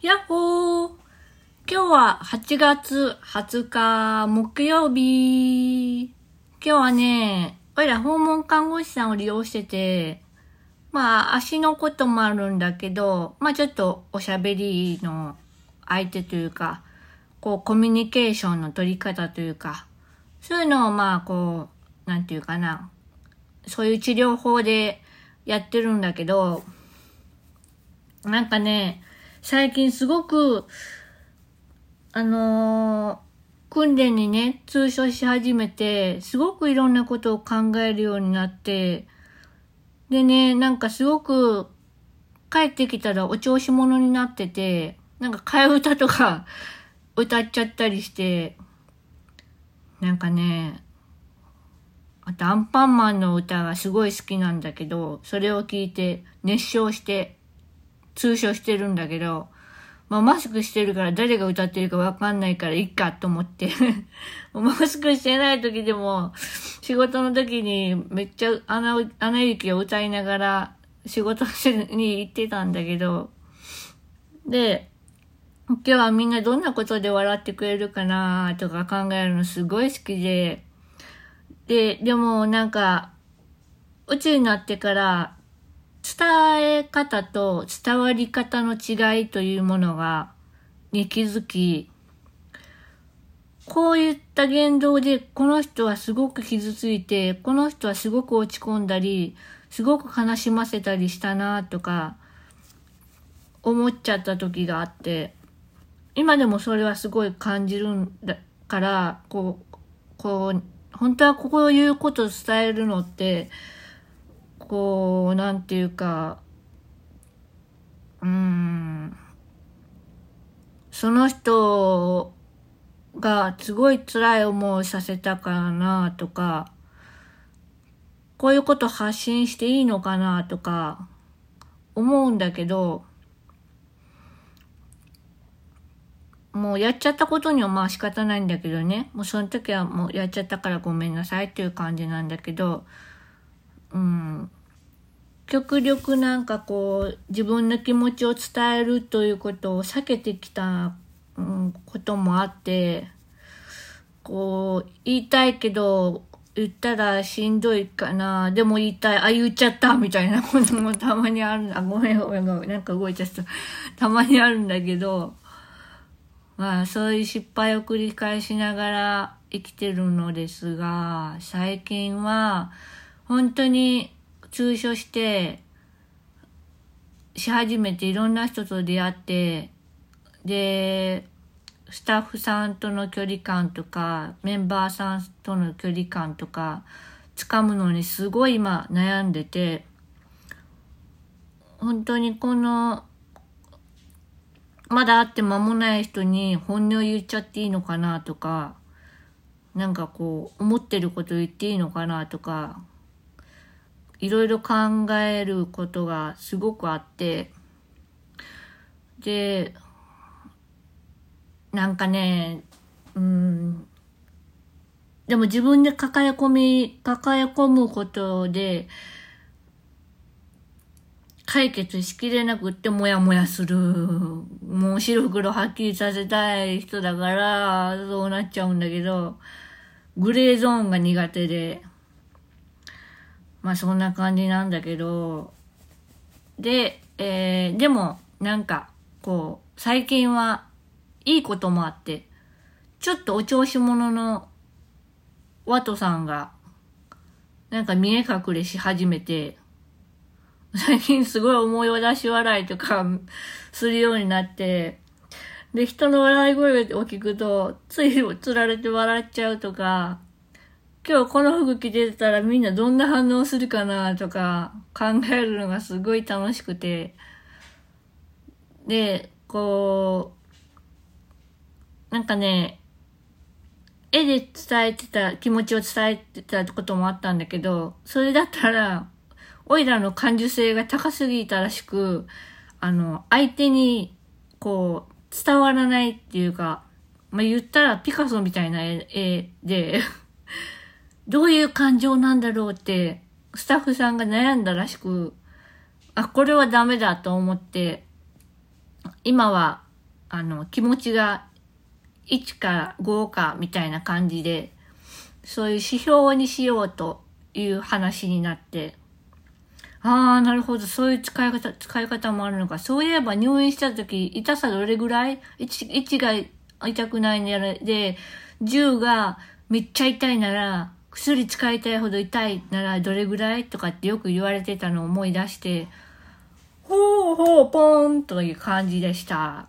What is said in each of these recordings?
やっほー今日は8月20日木曜日。今日はね、おいら訪問看護師さんを利用してて、まあ足のこともあるんだけど、まあちょっとおしゃべりの相手というか、こうコミュニケーションの取り方というか、そういうのをまあこう、なんていうかな、そういう治療法でやってるんだけど、なんかね、最近すごく、あのー訓練にね、通所し始めて、すごくいろんなことを考えるようになって、でね、なんかすごく、帰ってきたらお調子者になってて、なんか替え歌とか 歌っちゃったりして、なんかね、あとアンパンマンの歌がすごい好きなんだけど、それを聞いて熱唱して、通所してるんだけど、まあマスクしてるから誰が歌ってるかわかんないからいっかと思って。マスクしてない時でも仕事の時にめっちゃ穴、穴行きを歌いながら仕事に行ってたんだけど、で、今日はみんなどんなことで笑ってくれるかなとか考えるのすごい好きで、で、でもなんか、宇宙になってから伝え方と伝わり方の違いというものが、に気づき、こういった言動でこの人はすごく傷ついて、この人はすごく落ち込んだり、すごく悲しませたりしたなとか、思っちゃった時があって、今でもそれはすごい感じるんだから、こう、こう、本当はこういうことを伝えるのって、こう、なんていうか、うん、その人がすごい辛い思いをさせたからなとか、こういうこと発信していいのかなとか、思うんだけど、もうやっちゃったことにはまあ仕方ないんだけどね。もうその時はもうやっちゃったからごめんなさいっていう感じなんだけど、うん。極力なんかこう自分の気持ちを伝えるということを避けてきた、うん、こともあって、こう言いたいけど言ったらしんどいかな。でも言いたい。あ、言っちゃったみたいなこともたまにある。あ、ごめんごめんごめん。なんか動いちゃった。たまにあるんだけど、まあそういう失敗を繰り返しながら生きてるのですが、最近は本当に通所して、し始めていろんな人と出会って、で、スタッフさんとの距離感とか、メンバーさんとの距離感とか、つかむのにすごい今悩んでて、本当にこの、まだ会って間もない人に本音を言っちゃっていいのかなとか、なんかこう、思ってること言っていいのかなとか、いろいろ考えることがすごくあって、で、なんかね、うん、でも自分で抱え込み、抱え込むことで、解決しきれなくってもやもやする。もう白黒はっきりさせたい人だから、そうなっちゃうんだけど、グレーゾーンが苦手で、まあそんな感じなんだけど、で、えー、でもなんかこう、最近はいいこともあって、ちょっとお調子者のワトさんが、なんか見え隠れし始めて、最近すごい思いを出し笑いとかするようになって、で、人の笑い声を聞くと、ついつられて笑っちゃうとか、今日この服着てたらみんなどんな反応するかなとか考えるのがすごい楽しくて、で、こう、なんかね、絵で伝えてた、気持ちを伝えてたこともあったんだけど、それだったら、オイラの感受性が高すぎたらしく、あの、相手に、こう、伝わらないっていうか、まあ、言ったらピカソみたいな絵絵で、どういう感情なんだろうって、スタッフさんが悩んだらしく、あ、これはダメだと思って、今はあの、気持ちが1か5かみたいな感じで、そういう指標にしようという話になって、ああ、なるほど。そういう使い方、使い方もあるのか。そういえば入院した時、痛さどれぐらい ?1、1が痛くないなら、で、10がめっちゃ痛いなら、薬使いたいほど痛いならどれぐらいとかってよく言われてたのを思い出して、ほうほうぽーんという感じでした。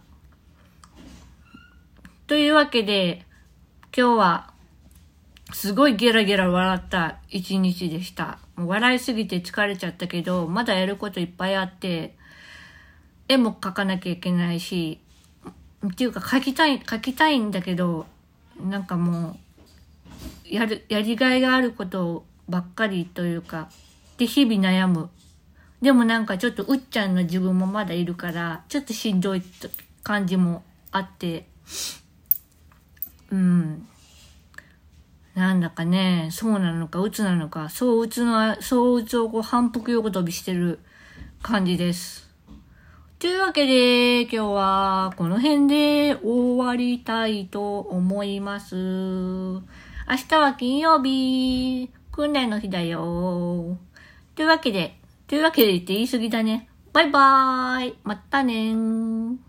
というわけで、今日はすごいゲラゲラ笑った一日でした。もう笑いすぎて疲れちゃったけど、まだやることいっぱいあって、絵も描かなきゃいけないし、っていうか描きたい、描きたいんだけど、なんかもう、やる、やりがいがあることばっかりというか、で日々悩む。でもなんかちょっとうっちゃんの自分もまだいるから、ちょっとしんどい感じもあって、うん。なんだかね、そうなのか、鬱なのか、そう鬱の、そう鬱をこう反復横跳びしてる感じです。というわけで、今日はこの辺で終わりたいと思います。明日は金曜日、訓練の日だよ。というわけで、というわけで言って言い過ぎだね。バイバーイ。またねー。